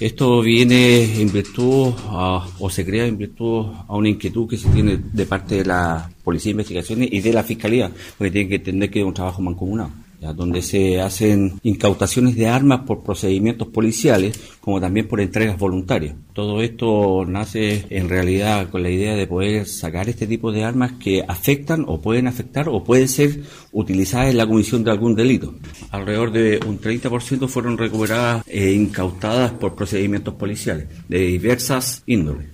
Esto viene en virtud o se crea en virtud a una inquietud que se tiene de parte de la Policía de Investigaciones y de la Fiscalía, porque tienen que entender que es un trabajo mancomunado donde se hacen incautaciones de armas por procedimientos policiales, como también por entregas voluntarias. Todo esto nace en realidad con la idea de poder sacar este tipo de armas que afectan o pueden afectar o pueden ser utilizadas en la comisión de algún delito. Alrededor de un 30% fueron recuperadas e incautadas por procedimientos policiales de diversas índoles.